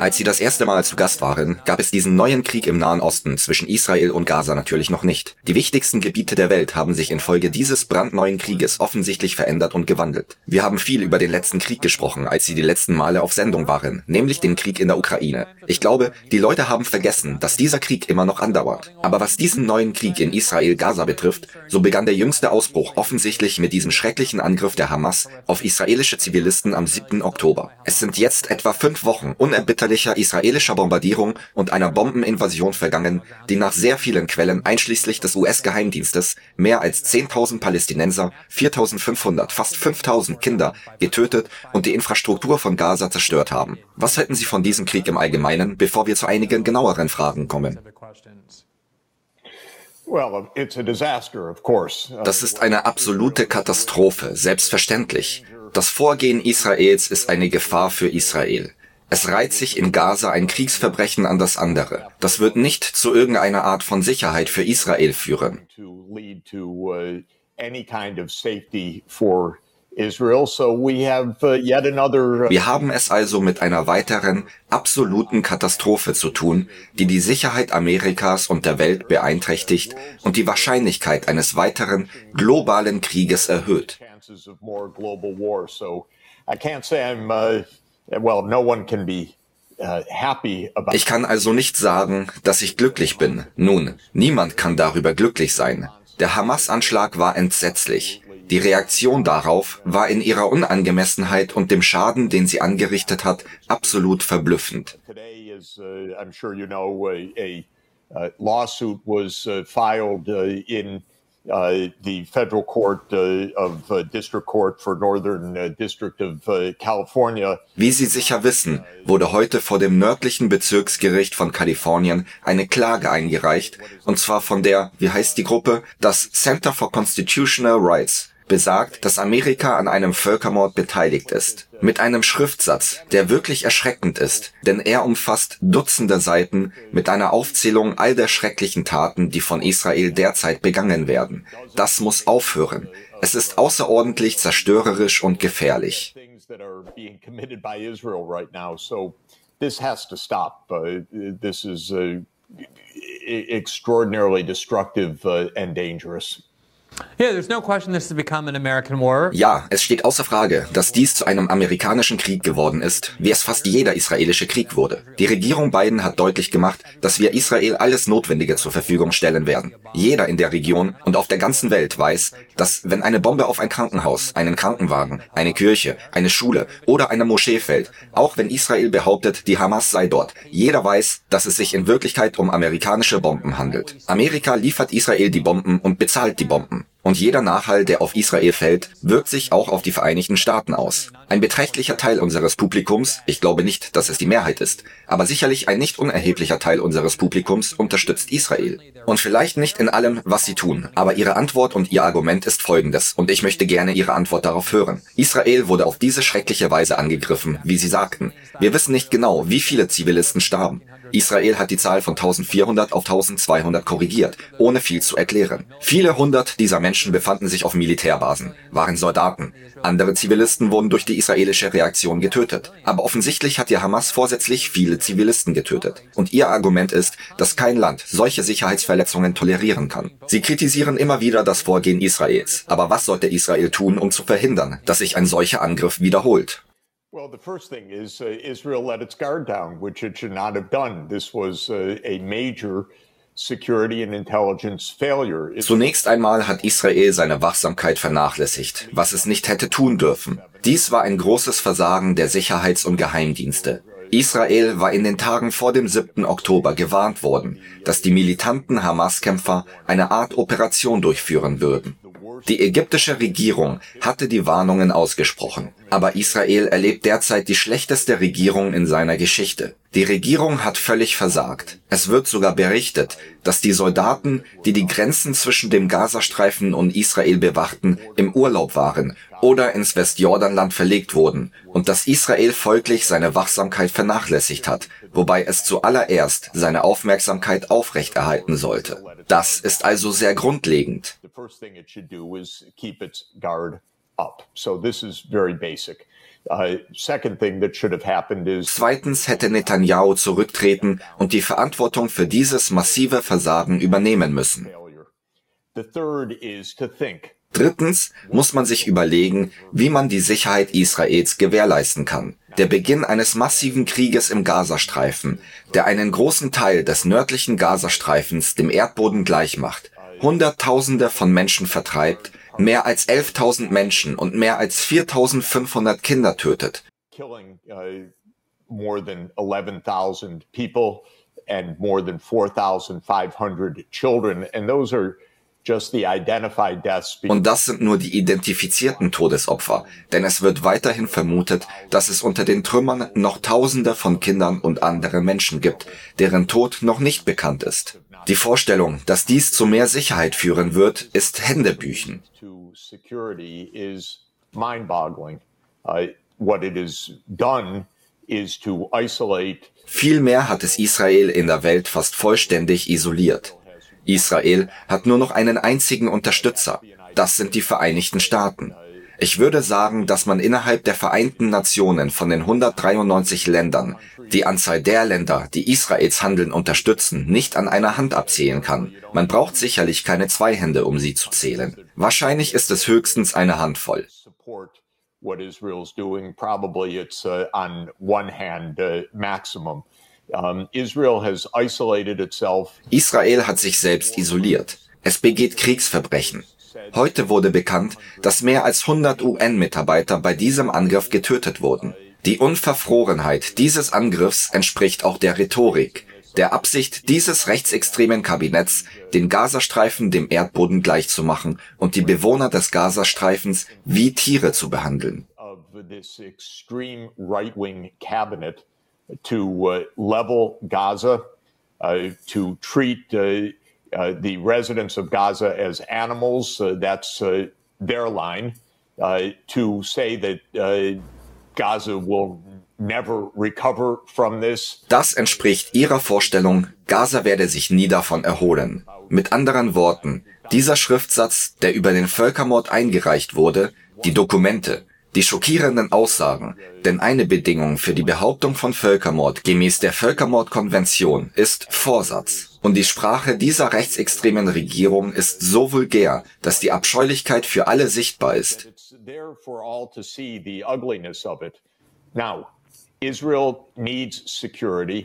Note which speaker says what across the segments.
Speaker 1: Als sie das erste Mal zu Gast waren, gab es diesen neuen Krieg im Nahen Osten zwischen Israel und Gaza natürlich noch nicht. Die wichtigsten Gebiete der Welt haben sich infolge dieses brandneuen Krieges offensichtlich verändert und gewandelt. Wir haben viel über den letzten Krieg gesprochen, als sie die letzten Male auf Sendung waren, nämlich den Krieg in der Ukraine. Ich glaube, die Leute haben vergessen, dass dieser Krieg immer noch andauert. Aber was diesen neuen Krieg in Israel-Gaza betrifft, so begann der jüngste Ausbruch offensichtlich mit diesem schrecklichen Angriff der Hamas auf israelische Zivilisten am 7. Oktober. Es sind jetzt etwa fünf Wochen unerbitterlicher israelischer Bombardierung und einer Bombeninvasion vergangen, die nach sehr vielen Quellen einschließlich des US-Geheimdienstes mehr als 10.000 Palästinenser, 4.500, fast 5.000 Kinder getötet und die Infrastruktur von Gaza zerstört haben. Was halten Sie von diesem Krieg im Allgemeinen, bevor wir zu einigen genaueren Fragen kommen? Das ist eine absolute Katastrophe, selbstverständlich. Das Vorgehen Israels ist eine Gefahr für Israel. Es reiht sich in Gaza ein Kriegsverbrechen an das andere. Das wird nicht zu irgendeiner Art von Sicherheit für Israel führen. Wir haben es also mit einer weiteren absoluten Katastrophe zu tun, die die Sicherheit Amerikas und der Welt beeinträchtigt und die Wahrscheinlichkeit eines weiteren globalen Krieges erhöht. Ich kann also nicht sagen, dass ich glücklich bin. Nun, niemand kann darüber glücklich sein. Der Hamas-Anschlag war entsetzlich. Die Reaktion darauf war in ihrer Unangemessenheit und dem Schaden, den sie angerichtet hat, absolut verblüffend. lawsuit was filed in uh, the federal court uh, of uh, district court for northern uh, district of uh, California. Wie Sie sicher wissen, wurde heute vor dem nördlichen Bezirksgericht von Kalifornien eine Klage eingereicht, und zwar von der, wie heißt die Gruppe, das Center for Constitutional Rights besagt, dass Amerika an einem Völkermord beteiligt ist. Mit einem Schriftsatz, der wirklich erschreckend ist, denn er umfasst Dutzende Seiten mit einer Aufzählung all der schrecklichen Taten, die von Israel derzeit begangen werden. Das muss aufhören. Es ist außerordentlich zerstörerisch und gefährlich. Uh, uh, extraordinarily destructive uh, and dangerous. Ja, es steht außer Frage, dass dies zu einem amerikanischen Krieg geworden ist, wie es fast jeder israelische Krieg wurde. Die Regierung Biden hat deutlich gemacht, dass wir Israel alles Notwendige zur Verfügung stellen werden. Jeder in der Region und auf der ganzen Welt weiß, dass wenn eine Bombe auf ein Krankenhaus, einen Krankenwagen, eine Kirche, eine Schule oder eine Moschee fällt, auch wenn Israel behauptet, die Hamas sei dort, jeder weiß, dass es sich in Wirklichkeit um amerikanische Bomben handelt. Amerika liefert Israel die Bomben und bezahlt die Bomben. Und jeder Nachhall, der auf Israel fällt, wirkt sich auch auf die Vereinigten Staaten aus. Ein beträchtlicher Teil unseres Publikums, ich glaube nicht, dass es die Mehrheit ist, aber sicherlich ein nicht unerheblicher Teil unseres Publikums unterstützt Israel. Und vielleicht nicht in allem, was sie tun, aber ihre Antwort und ihr Argument ist folgendes, und ich möchte gerne ihre Antwort darauf hören. Israel wurde auf diese schreckliche Weise angegriffen, wie sie sagten. Wir wissen nicht genau, wie viele Zivilisten starben. Israel hat die Zahl von 1400 auf 1200 korrigiert, ohne viel zu erklären. Viele hundert dieser Menschen befanden sich auf Militärbasen, waren Soldaten. Andere Zivilisten wurden durch die israelische Reaktion getötet. Aber offensichtlich hat die Hamas vorsätzlich viele Zivilisten getötet. Und ihr Argument ist, dass kein Land solche Sicherheitsverletzungen tolerieren kann. Sie kritisieren immer wieder das Vorgehen Israels. Aber was sollte Israel tun, um zu verhindern, dass sich ein solcher Angriff wiederholt? Well, the first thing is uh, Israel let its guard down, which it should not have done. This was uh, a major Zunächst einmal hat Israel seine Wachsamkeit vernachlässigt, was es nicht hätte tun dürfen. Dies war ein großes Versagen der Sicherheits- und Geheimdienste. Israel war in den Tagen vor dem 7. Oktober gewarnt worden, dass die militanten Hamas-Kämpfer eine Art Operation durchführen würden. Die ägyptische Regierung hatte die Warnungen ausgesprochen, aber Israel erlebt derzeit die schlechteste Regierung in seiner Geschichte. Die Regierung hat völlig versagt. Es wird sogar berichtet, dass die Soldaten, die die Grenzen zwischen dem Gazastreifen und Israel bewachten, im Urlaub waren oder ins Westjordanland verlegt wurden und dass Israel folglich seine Wachsamkeit vernachlässigt hat, wobei es zuallererst seine Aufmerksamkeit aufrechterhalten sollte. Das ist also sehr grundlegend.
Speaker 2: up. So this is very basic. Uh, Zweitens hätte Netanyahu zurücktreten und die Verantwortung für dieses massive Versagen übernehmen müssen. Drittens muss man sich überlegen, wie man die Sicherheit Israels gewährleisten kann. Der Beginn eines massiven Krieges im Gazastreifen, der einen großen Teil des nördlichen Gazastreifens dem Erdboden gleichmacht, Hunderttausende von Menschen vertreibt, mehr als 11.000 Menschen und mehr als 4.500 Kinder tötet. Uh, more than 11,000 people and more than 4,500 children. And those are und das sind nur die identifizierten Todesopfer, denn es wird weiterhin vermutet, dass es unter den Trümmern noch Tausende von Kindern und andere Menschen gibt, deren Tod noch nicht bekannt ist. Die Vorstellung, dass dies zu mehr Sicherheit führen wird, ist Händebüchen. Vielmehr hat es Israel in der Welt fast vollständig isoliert. Israel hat nur noch einen einzigen Unterstützer. Das sind die Vereinigten Staaten. Ich würde sagen, dass man innerhalb der Vereinten Nationen von den 193 Ländern die Anzahl der Länder, die Israels Handeln unterstützen, nicht an einer Hand abzählen kann. Man braucht sicherlich keine zwei Hände, um sie zu zählen. Wahrscheinlich ist es höchstens eine Handvoll. Israel hat sich selbst isoliert. Es begeht Kriegsverbrechen. Heute wurde bekannt, dass mehr als 100 UN-Mitarbeiter bei diesem Angriff getötet wurden. Die Unverfrorenheit dieses Angriffs entspricht auch der Rhetorik, der Absicht dieses rechtsextremen Kabinetts, den Gazastreifen dem Erdboden gleichzumachen und die Bewohner des Gazastreifens wie Tiere zu behandeln to uh, level Gaza, uh, to treat uh, the residents of Gaza as animals. That's their line. to say that Gaza will never recover from this. Das entspricht ihrer Vorstellung, Gaza werde sich nie davon erholen. Mit anderen Worten, dieser Schriftsatz, der über den Völkermord eingereicht wurde, die Dokumente, die schockierenden Aussagen, denn eine Bedingung für die Behauptung von Völkermord gemäß der Völkermordkonvention ist Vorsatz. Und die Sprache dieser rechtsextremen Regierung ist so vulgär, dass die Abscheulichkeit für alle sichtbar ist.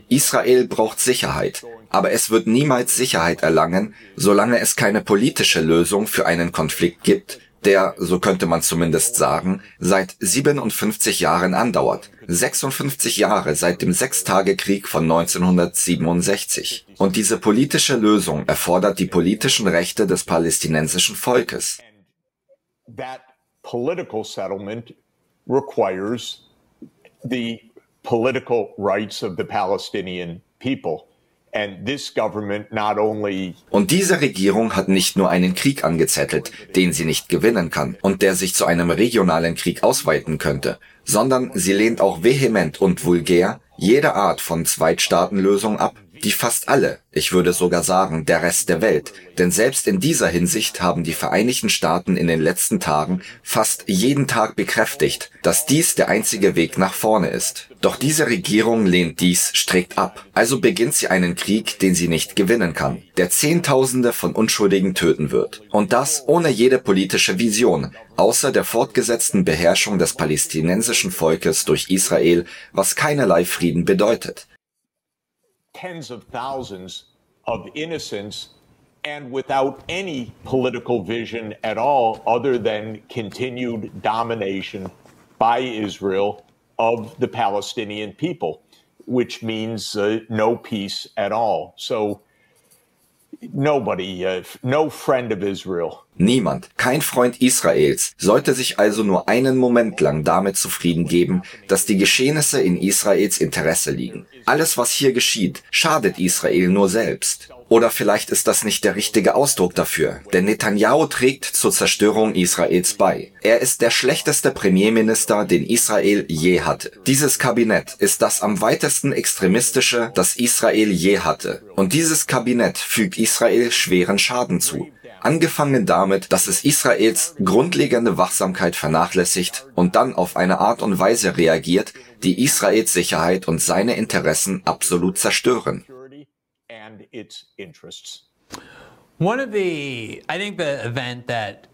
Speaker 2: Israel braucht Sicherheit, aber es wird niemals Sicherheit erlangen, solange es keine politische Lösung für einen Konflikt gibt, der, so könnte man zumindest sagen, seit 57 Jahren andauert. 56 Jahre seit dem Sechstagekrieg von 1967. Und diese politische Lösung erfordert die politischen Rechte des palästinensischen Volkes. Political rights of the Palestinian people. Und diese Regierung hat nicht nur einen Krieg angezettelt, den sie nicht gewinnen kann und der sich zu einem regionalen Krieg ausweiten könnte, sondern sie lehnt auch vehement und vulgär jede Art von Zweitstaatenlösung ab die fast alle, ich würde sogar sagen der Rest der Welt, denn selbst in dieser Hinsicht haben die Vereinigten Staaten in den letzten Tagen fast jeden Tag bekräftigt, dass dies der einzige Weg nach vorne ist. Doch diese Regierung lehnt dies strikt ab, also beginnt sie einen Krieg, den sie nicht gewinnen kann, der Zehntausende von Unschuldigen töten wird. Und das ohne jede politische Vision, außer der fortgesetzten Beherrschung des palästinensischen Volkes durch Israel, was keinerlei Frieden bedeutet. Tens of thousands of innocents and without any political vision at all other than continued domination by Israel of the Palestinian people, which means uh, no peace at all. So Nobody, uh, no friend of Israel. Niemand, kein Freund Israels, sollte sich also nur einen Moment lang damit zufrieden geben, dass die Geschehnisse in Israels Interesse liegen. Alles, was hier geschieht, schadet Israel nur selbst. Oder vielleicht ist das nicht der richtige Ausdruck dafür, denn Netanyahu trägt zur Zerstörung Israels bei. Er ist der schlechteste Premierminister, den Israel je hatte. Dieses Kabinett ist das am weitesten extremistische, das Israel je hatte. Und dieses Kabinett fügt Israel schweren Schaden zu.
Speaker 1: Angefangen damit, dass es Israels grundlegende Wachsamkeit vernachlässigt und dann auf eine Art und Weise reagiert, die Israels Sicherheit und seine Interessen absolut zerstören.
Speaker 3: One of the, I think the event that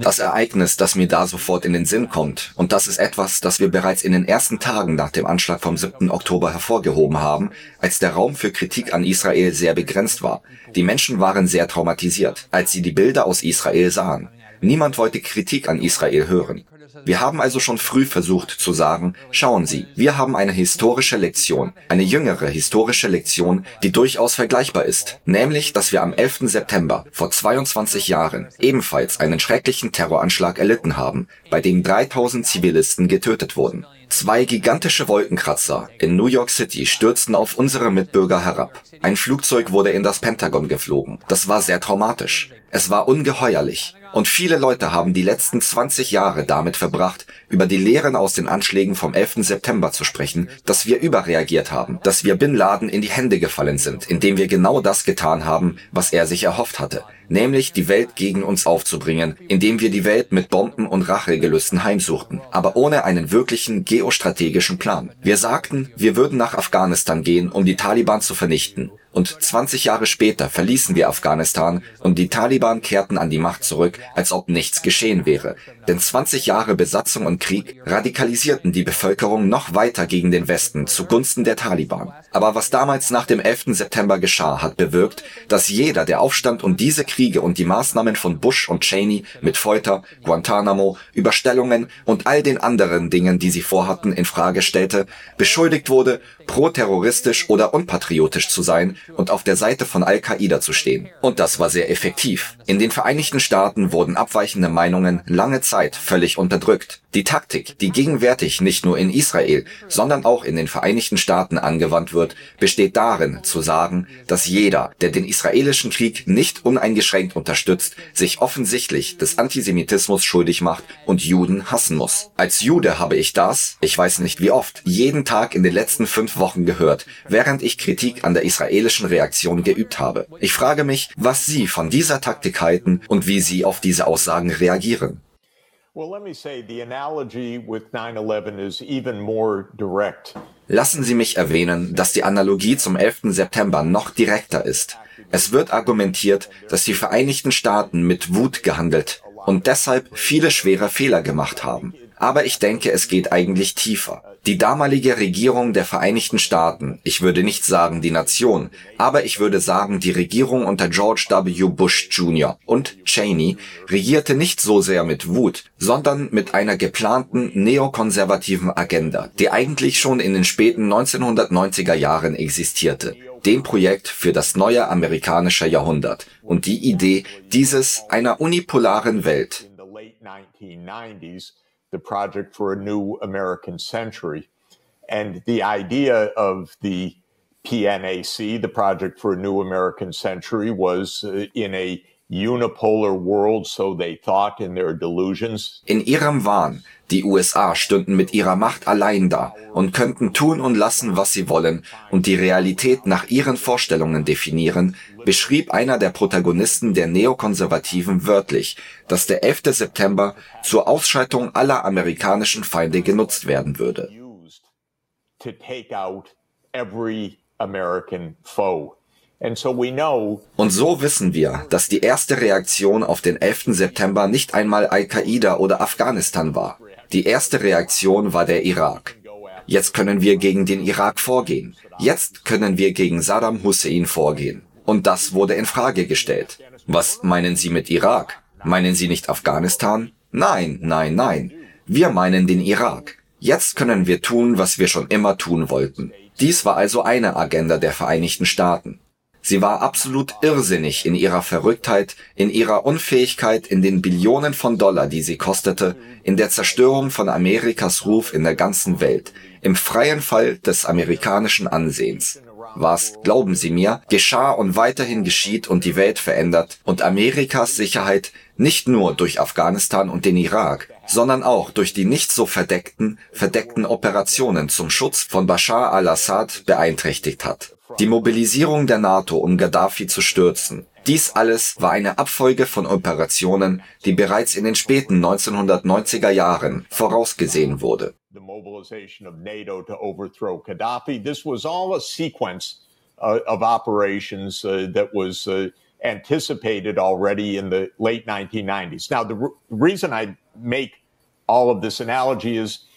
Speaker 1: das Ereignis, das mir da sofort in den Sinn kommt, und das ist etwas, das wir bereits in den ersten Tagen nach dem Anschlag vom 7. Oktober hervorgehoben haben, als der Raum für Kritik an Israel sehr begrenzt war. Die Menschen waren sehr traumatisiert, als sie die Bilder aus Israel sahen. Niemand wollte Kritik an Israel hören. Wir haben also schon früh versucht zu sagen, schauen Sie, wir haben eine historische Lektion, eine jüngere historische Lektion, die durchaus vergleichbar ist, nämlich, dass wir am 11. September vor 22 Jahren ebenfalls einen schrecklichen Terroranschlag erlitten haben, bei dem 3000 Zivilisten getötet wurden. Zwei gigantische Wolkenkratzer in New York City stürzten auf unsere Mitbürger herab. Ein Flugzeug wurde in das Pentagon geflogen. Das war sehr traumatisch. Es war ungeheuerlich. Und viele Leute haben die letzten 20 Jahre damit verbracht, über die Lehren aus den Anschlägen vom 11. September zu sprechen, dass wir überreagiert haben, dass wir Bin Laden in die Hände gefallen sind, indem wir genau das getan haben, was er sich erhofft hatte, nämlich die Welt gegen uns aufzubringen, indem wir die Welt mit Bomben und Rachegelüsten heimsuchten, aber ohne einen wirklichen geostrategischen Plan. Wir sagten, wir würden nach Afghanistan gehen, um die Taliban zu vernichten. Und 20 Jahre später verließen wir Afghanistan und die Taliban kehrten an die Macht zurück, als ob nichts geschehen wäre. Denn 20 Jahre Besatzung und Krieg radikalisierten die Bevölkerung noch weiter gegen den Westen zugunsten der Taliban. Aber was damals nach dem 11. September geschah, hat bewirkt, dass jeder der Aufstand und diese Kriege und die Maßnahmen von Bush und Cheney mit Folter, Guantanamo, Überstellungen und all den anderen Dingen, die sie vorhatten, in Frage stellte, beschuldigt wurde, pro-terroristisch oder unpatriotisch zu sein und auf der Seite von Al-Qaida zu stehen. Und das war sehr effektiv. In den Vereinigten Staaten wurden abweichende Meinungen lange Zeit völlig unterdrückt. Die Taktik, die gegenwärtig nicht nur in Israel, sondern auch in den Vereinigten Staaten angewandt wird, besteht darin, zu sagen, dass jeder, der den israelischen Krieg nicht uneingeschränkt unterstützt, sich offensichtlich des Antisemitismus schuldig macht und Juden hassen muss. Als Jude habe ich das, ich weiß nicht wie oft, jeden Tag in den letzten fünf Wochen gehört, während ich Kritik an der israelischen Reaktion geübt habe. Ich frage mich, was Sie von dieser Taktik halten und wie Sie auf diese Aussagen reagieren. Lassen Sie mich erwähnen, dass die Analogie zum 11. September noch direkter ist. Es wird argumentiert, dass die Vereinigten Staaten mit Wut gehandelt und deshalb viele schwere Fehler gemacht haben. Aber ich denke, es geht eigentlich tiefer. Die damalige Regierung der Vereinigten Staaten, ich würde nicht sagen die Nation, aber ich würde sagen die Regierung unter George W. Bush Jr. und Cheney regierte nicht so sehr mit Wut, sondern mit einer geplanten neokonservativen Agenda, die eigentlich schon in den späten 1990er Jahren existierte dem Projekt für das neue amerikanische Jahrhundert und die Idee dieses einer unipolaren Welt. The project for a new American century. And the idea of the PNAC, the Project for a New American Century, was uh, in a unipolar world, so they thought in their delusions. In ihrem Wahn, die USA stünden mit ihrer Macht allein da und könnten tun und lassen, was sie wollen und die Realität nach ihren Vorstellungen definieren, beschrieb einer der Protagonisten der Neokonservativen wörtlich, dass der 11. September zur Ausschaltung aller amerikanischen Feinde genutzt werden würde. Und so wissen wir, dass die erste Reaktion auf den 11. September nicht einmal Al-Qaida oder Afghanistan war. Die erste Reaktion war der Irak. Jetzt können wir gegen den Irak vorgehen. Jetzt können wir gegen Saddam Hussein vorgehen. Und das wurde in Frage gestellt. Was meinen Sie mit Irak? Meinen Sie nicht Afghanistan? Nein, nein, nein. Wir meinen den Irak. Jetzt können wir tun, was wir schon immer tun wollten. Dies war also eine Agenda der Vereinigten Staaten. Sie war absolut irrsinnig in ihrer Verrücktheit, in ihrer Unfähigkeit, in den Billionen von Dollar, die sie kostete, in der Zerstörung von Amerikas Ruf in der ganzen Welt, im freien Fall des amerikanischen Ansehens. Was, glauben Sie mir, geschah und weiterhin geschieht und die Welt verändert und Amerikas Sicherheit nicht nur durch Afghanistan und den Irak, sondern auch durch die nicht so verdeckten, verdeckten Operationen zum Schutz von Bashar al-Assad beeinträchtigt hat. Die Mobilisierung der NATO, um Gaddafi zu stürzen. Dies alles war eine Abfolge von Operationen, die bereits in den späten 1990er Jahren vorausgesehen wurde.
Speaker 2: uh, of operations uh, that was uh, anticipated already in the late 1990s. Now, the, re- reason I make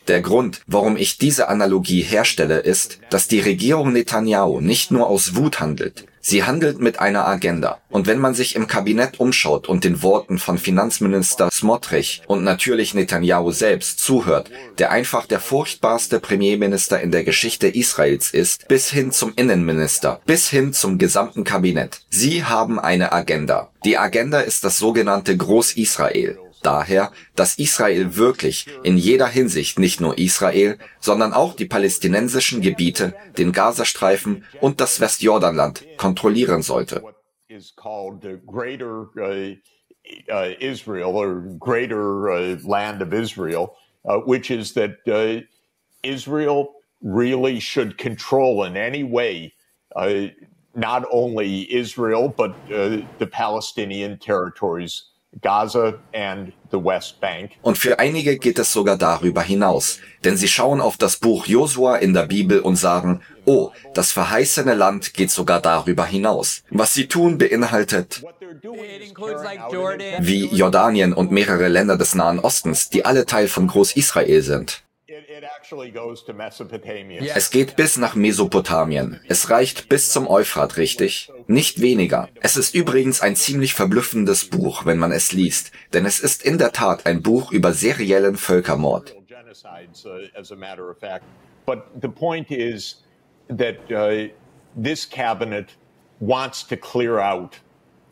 Speaker 1: Der Grund, warum ich diese Analogie herstelle, ist, dass die Regierung Netanyahu nicht nur aus Wut handelt. Sie handelt mit einer Agenda. Und wenn man sich im Kabinett umschaut und den Worten von Finanzminister Smotrich und natürlich Netanyahu selbst zuhört, der einfach der furchtbarste Premierminister in der Geschichte Israels ist, bis hin zum Innenminister, bis hin zum gesamten Kabinett. Sie haben eine Agenda. Die Agenda ist das sogenannte Groß-Israel daher, dass Israel wirklich in jeder Hinsicht nicht nur Israel, sondern auch die palästinensischen Gebiete, den Gazastreifen und das Westjordanland kontrollieren sollte.
Speaker 2: Israel really should control in any way uh, not only Israel, but uh, the Palestinian territories, Gaza and the West Bank.
Speaker 1: Und für einige geht es sogar darüber hinaus, denn sie schauen auf das Buch Josua in der Bibel und sagen, oh, das verheißene Land geht sogar darüber hinaus. Was sie tun beinhaltet, wie Jordanien und mehrere Länder des Nahen Ostens, die alle Teil von Groß-Israel sind. Es geht bis nach Mesopotamien. Es reicht bis zum Euphrat, richtig? Nicht weniger. Es ist übrigens ein ziemlich verblüffendes Buch, wenn man es liest, denn es ist in der Tat ein Buch über seriellen Völkermord.
Speaker 2: uh. But the point is that uh, this cabinet wants to clear out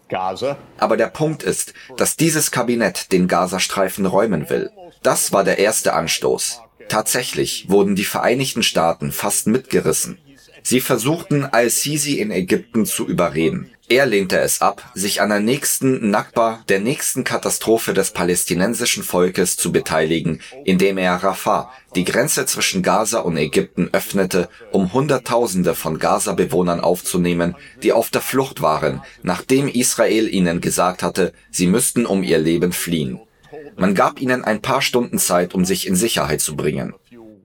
Speaker 2: Gaza.
Speaker 1: Aber der Punkt ist, dass dieses Kabinett den Gazastreifen räumen will. Das war der erste Anstoß. Tatsächlich wurden die Vereinigten Staaten fast mitgerissen. Sie versuchten Al-Sisi in Ägypten zu überreden. Er lehnte es ab, sich an der nächsten Nakba, der nächsten Katastrophe des palästinensischen Volkes zu beteiligen, indem er Rafah, die Grenze zwischen Gaza und Ägypten öffnete, um Hunderttausende von Gaza-Bewohnern aufzunehmen, die auf der Flucht waren, nachdem Israel ihnen gesagt hatte, sie müssten um ihr Leben fliehen. Man gab ihnen ein paar Stunden Zeit, um sich in Sicherheit zu bringen.
Speaker 2: Uh.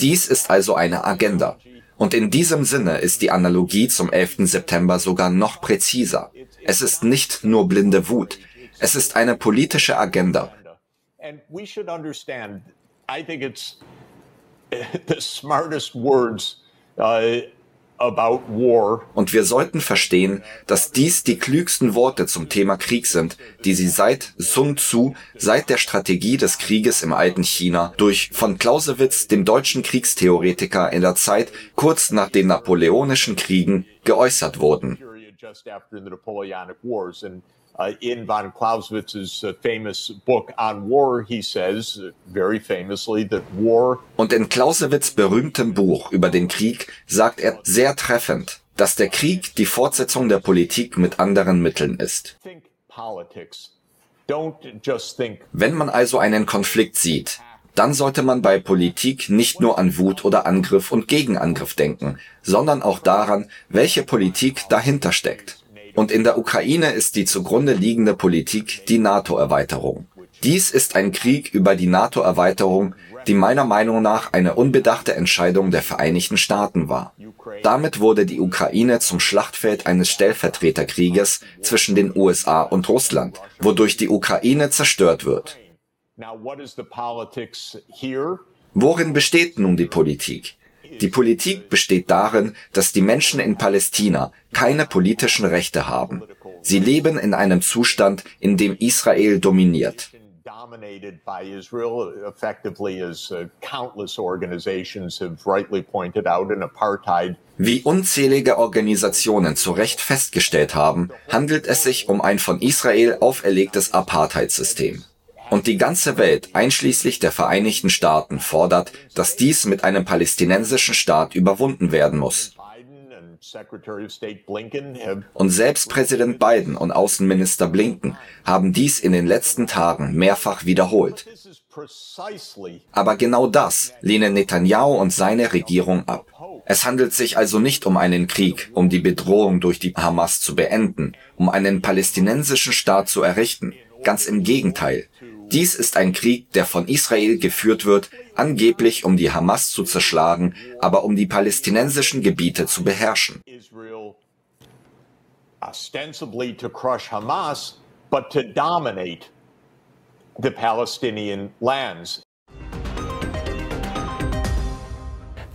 Speaker 1: Dies ist also eine Agenda. Und in diesem Sinne ist die Analogie zum 11. September sogar noch präziser. Es ist nicht nur blinde Wut. Es ist eine politische Agenda.
Speaker 2: And we should understand, I think it's the smartest words uh,
Speaker 1: Und wir sollten verstehen, dass dies die klügsten Worte zum Thema Krieg sind, die sie seit Sun Tzu, seit der Strategie des Krieges im alten China, durch von Clausewitz, dem deutschen Kriegstheoretiker in der Zeit kurz nach den napoleonischen Kriegen, geäußert wurden.
Speaker 2: Uh, in von Clausewitz's uh, famous book on war, he says uh, very famously that war
Speaker 1: Und in Clausewitz berühmtem Buch über den Krieg sagt er sehr treffend, dass der Krieg die Fortsetzung der Politik mit anderen Mitteln ist.
Speaker 2: think politics. Don't just think
Speaker 1: Wenn man also einen Konflikt sieht, dann sollte man bei Politik nicht nur an Wut oder Angriff und Gegenangriff denken, sondern auch daran, welche Politik dahinter steckt. Und in der Ukraine ist die zugrunde liegende Politik die NATO-Erweiterung. Dies ist ein Krieg über die NATO-Erweiterung, die meiner Meinung nach eine unbedachte Entscheidung der Vereinigten Staaten war. Damit wurde die Ukraine zum Schlachtfeld eines Stellvertreterkrieges zwischen den USA und Russland, wodurch die Ukraine zerstört wird. Worin besteht nun die Politik? Die Politik besteht darin, dass die Menschen in Palästina keine politischen Rechte haben. Sie leben in einem Zustand, in dem Israel dominiert.
Speaker 2: Uh,
Speaker 1: Wie unzählige Organisationen zu Recht festgestellt haben, handelt es sich um ein von Israel auferlegtes Apartheidsystem. Und die ganze Welt, einschließlich der Vereinigten Staaten, fordert, dass dies mit einem palästinensischen Staat überwunden werden muss. Und selbst Präsident Biden und Außenminister Blinken haben dies in den letzten Tagen mehrfach wiederholt. Aber genau das lehnen Netanyahu und seine Regierung ab. Es handelt sich also nicht um einen Krieg, um die Bedrohung durch die Hamas zu beenden, um einen palästinensischen Staat zu errichten. Ganz im Gegenteil. Dies ist ein Krieg, der von Israel geführt wird, angeblich um die Hamas zu zerschlagen, aber um die palästinensischen Gebiete zu beherrschen.
Speaker 2: Hamas, the lands.